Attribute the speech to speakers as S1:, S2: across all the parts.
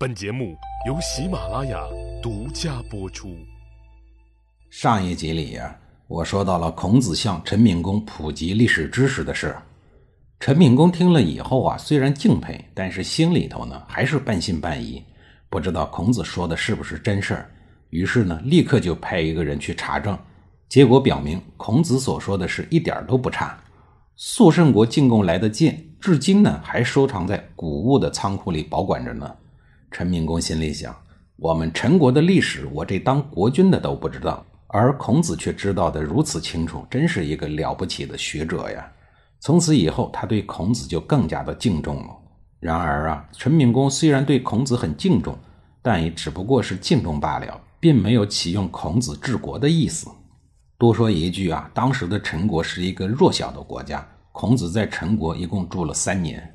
S1: 本节目由喜马拉雅独家播出。
S2: 上一集里呀，我说到了孔子向陈敏公普及历史知识的事。陈敏公听了以后啊，虽然敬佩，但是心里头呢还是半信半疑，不知道孔子说的是不是真事儿。于是呢，立刻就派一个人去查证。结果表明，孔子所说的是一点都不差。肃慎国进贡来的剑，至今呢还收藏在古物的仓库里保管着呢。陈敏公心里想：我们陈国的历史，我这当国君的都不知道，而孔子却知道的如此清楚，真是一个了不起的学者呀。从此以后，他对孔子就更加的敬重了。然而啊，陈敏公虽然对孔子很敬重，但也只不过是敬重罢了，并没有启用孔子治国的意思。多说一句啊，当时的陈国是一个弱小的国家，孔子在陈国一共住了三年。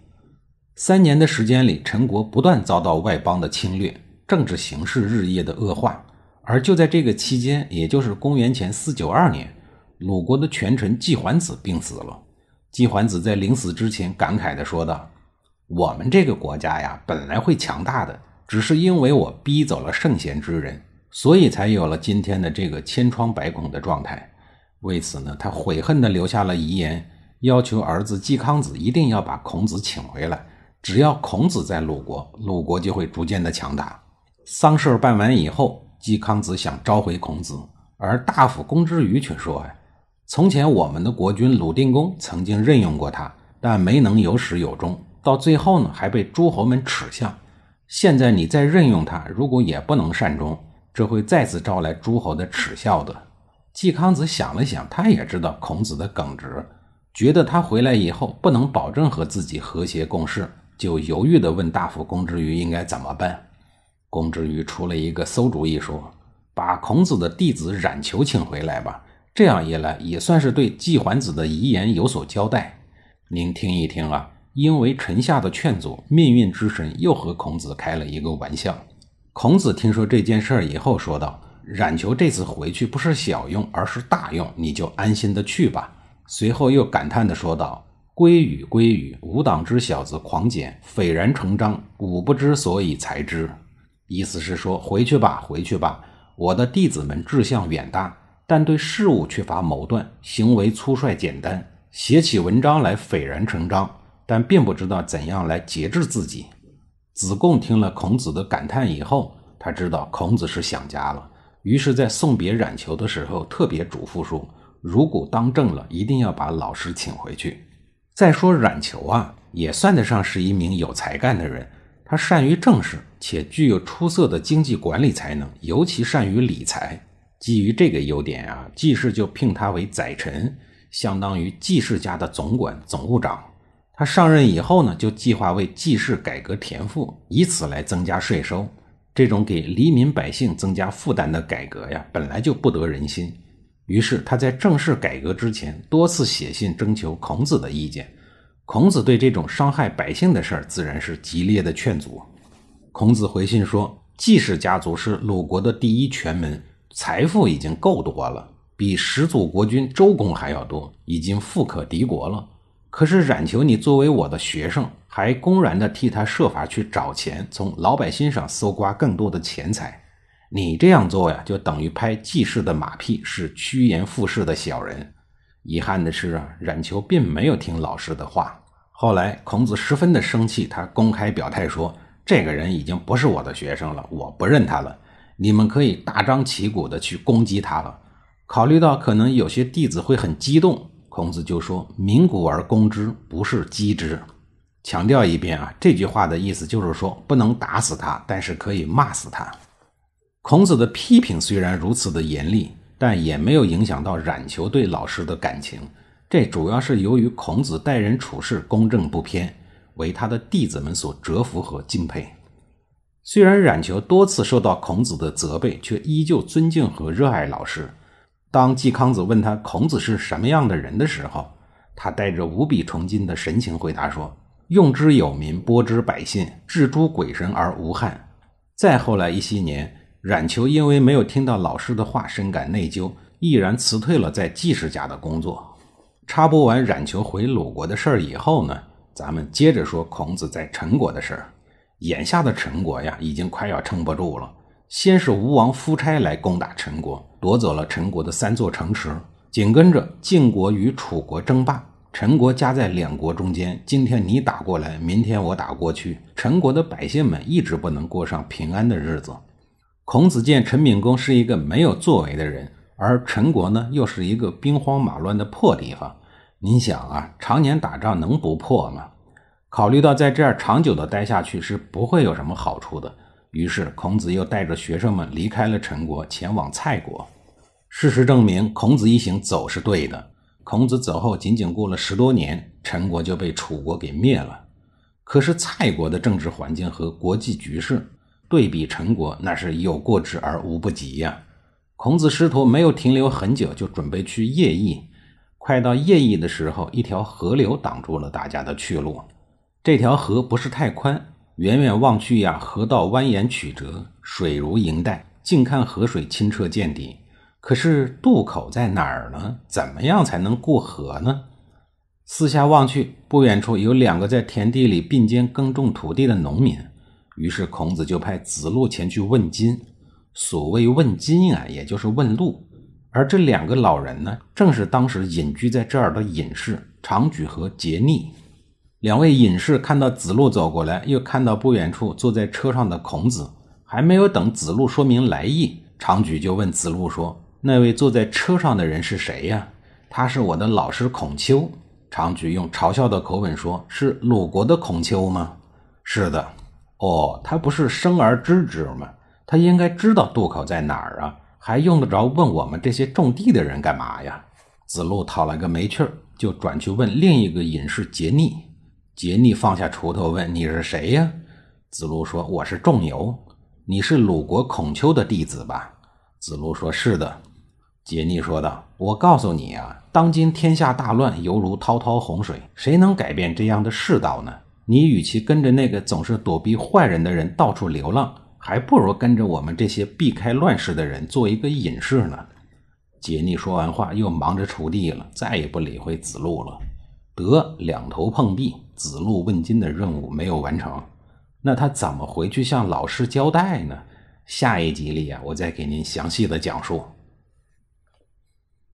S2: 三年的时间里，陈国不断遭到外邦的侵略，政治形势日夜的恶化。而就在这个期间，也就是公元前四九二年，鲁国的权臣季桓子病死了。季桓子在临死之前感慨地说道：“我们这个国家呀，本来会强大的，只是因为我逼走了圣贤之人，所以才有了今天的这个千疮百孔的状态。为此呢，他悔恨地留下了遗言，要求儿子季康子一定要把孔子请回来。只要孔子在鲁国，鲁国就会逐渐的强大。丧事办完以后，季康子想召回孔子，而大夫公之于却说：‘呀。’从前我们的国君鲁定公曾经任用过他，但没能有始有终，到最后呢还被诸侯们耻笑。现在你再任用他，如果也不能善终，这会再次招来诸侯的耻笑的。季康子想了想，他也知道孔子的耿直，觉得他回来以后不能保证和自己和谐共事，就犹豫地问大夫公之于应该怎么办。公之于出了一个馊主意，说：“把孔子的弟子冉求请回来吧。”这样一来，也算是对季桓子的遗言有所交代。您听一听啊，因为臣下的劝阻，命运之神又和孔子开了一个玩笑。孔子听说这件事儿以后，说道：“冉求这次回去不是小用，而是大用，你就安心的去吧。”随后又感叹的说道：“归语归语，吾党之小子狂简，斐然成章，吾不知所以才之。”意思是说，回去吧，回去吧，我的弟子们志向远大。但对事物缺乏谋断，行为粗率简单，写起文章来斐然成章，但并不知道怎样来节制自己。子贡听了孔子的感叹以后，他知道孔子是想家了，于是，在送别冉求的时候，特别嘱咐说：如果当政了，一定要把老师请回去。再说冉求啊，也算得上是一名有才干的人，他善于政事，且具有出色的经济管理才能，尤其善于理财。基于这个优点啊，季氏就聘他为宰臣，相当于季氏家的总管、总务长。他上任以后呢，就计划为季氏改革田赋，以此来增加税收。这种给黎民百姓增加负担的改革呀，本来就不得人心。于是他在正式改革之前，多次写信征求孔子的意见。孔子对这种伤害百姓的事儿，自然是激烈的劝阻。孔子回信说：“季氏家族是鲁国的第一权门。”财富已经够多了，比始祖国君周公还要多，已经富可敌国了。可是冉求，你作为我的学生，还公然的替他设法去找钱，从老百姓上搜刮更多的钱财。你这样做呀，就等于拍季氏的马屁，是趋炎附势的小人。遗憾的是啊，冉求并没有听老师的话。后来孔子十分的生气，他公开表态说：“这个人已经不是我的学生了，我不认他了。”你们可以大张旗鼓的去攻击他了。考虑到可能有些弟子会很激动，孔子就说：“鸣鼓而攻之，不是击之。”强调一遍啊，这句话的意思就是说，不能打死他，但是可以骂死他。孔子的批评虽然如此的严厉，但也没有影响到冉求对老师的感情。这主要是由于孔子待人处事公正不偏，为他的弟子们所折服和敬佩。虽然冉求多次受到孔子的责备，却依旧尊敬和热爱老师。当季康子问他孔子是什么样的人的时候，他带着无比崇敬的神情回答说：“用之有民，播之百姓，治诸鬼神而无憾。”再后来一些年，冉求因为没有听到老师的话，深感内疚，毅然辞退了在季氏家的工作。插播完冉求回鲁国的事儿以后呢，咱们接着说孔子在陈国的事儿。眼下的陈国呀，已经快要撑不住了。先是吴王夫差来攻打陈国，夺走了陈国的三座城池，紧跟着晋国与楚国争霸，陈国夹在两国中间。今天你打过来，明天我打过去，陈国的百姓们一直不能过上平安的日子。孔子见陈敏公是一个没有作为的人，而陈国呢，又是一个兵荒马乱的破地方。您想啊，常年打仗能不破吗？考虑到在这儿长久的待下去是不会有什么好处的，于是孔子又带着学生们离开了陈国，前往蔡国。事实证明，孔子一行走是对的。孔子走后，仅仅过了十多年，陈国就被楚国给灭了。可是蔡国的政治环境和国际局势对比陈国，那是有过之而无不及呀。孔子师徒没有停留很久，就准备去邺邑。快到邺邑的时候，一条河流挡住了大家的去路。这条河不是太宽，远远望去呀，河道蜿蜒曲折，水如银带；近看河水清澈见底。可是渡口在哪儿呢？怎么样才能过河呢？四下望去，不远处有两个在田地里并肩耕种土地的农民。于是孔子就派子路前去问津。所谓问津啊，也就是问路。而这两个老人呢，正是当时隐居在这儿的隐士长举和桀逆。两位隐士看到子路走过来，又看到不远处坐在车上的孔子，还没有等子路说明来意，长举就问子路说：“那位坐在车上的人是谁呀？”“他是我的老师孔丘。”长举用嘲笑的口吻说：“是鲁国的孔丘吗？”“是的。”“哦，他不是生而知之吗？他应该知道渡口在哪儿啊，还用得着问我们这些种地的人干嘛呀？”子路讨了个没趣儿，就转去问另一个隐士桀逆。桀逆放下锄头问：“你是谁呀？”子路说：“我是仲由。你是鲁国孔丘的弟子吧？”子路说：“是的。”桀逆说道：“我告诉你啊，当今天下大乱，犹如滔滔洪水，谁能改变这样的世道呢？你与其跟着那个总是躲避坏人的人到处流浪，还不如跟着我们这些避开乱世的人做一个隐士呢。”桀逆说完话，又忙着锄地了，再也不理会子路了。得两头碰壁，子路问津的任务没有完成，那他怎么回去向老师交代呢？下一集里啊，我再给您详细的讲述。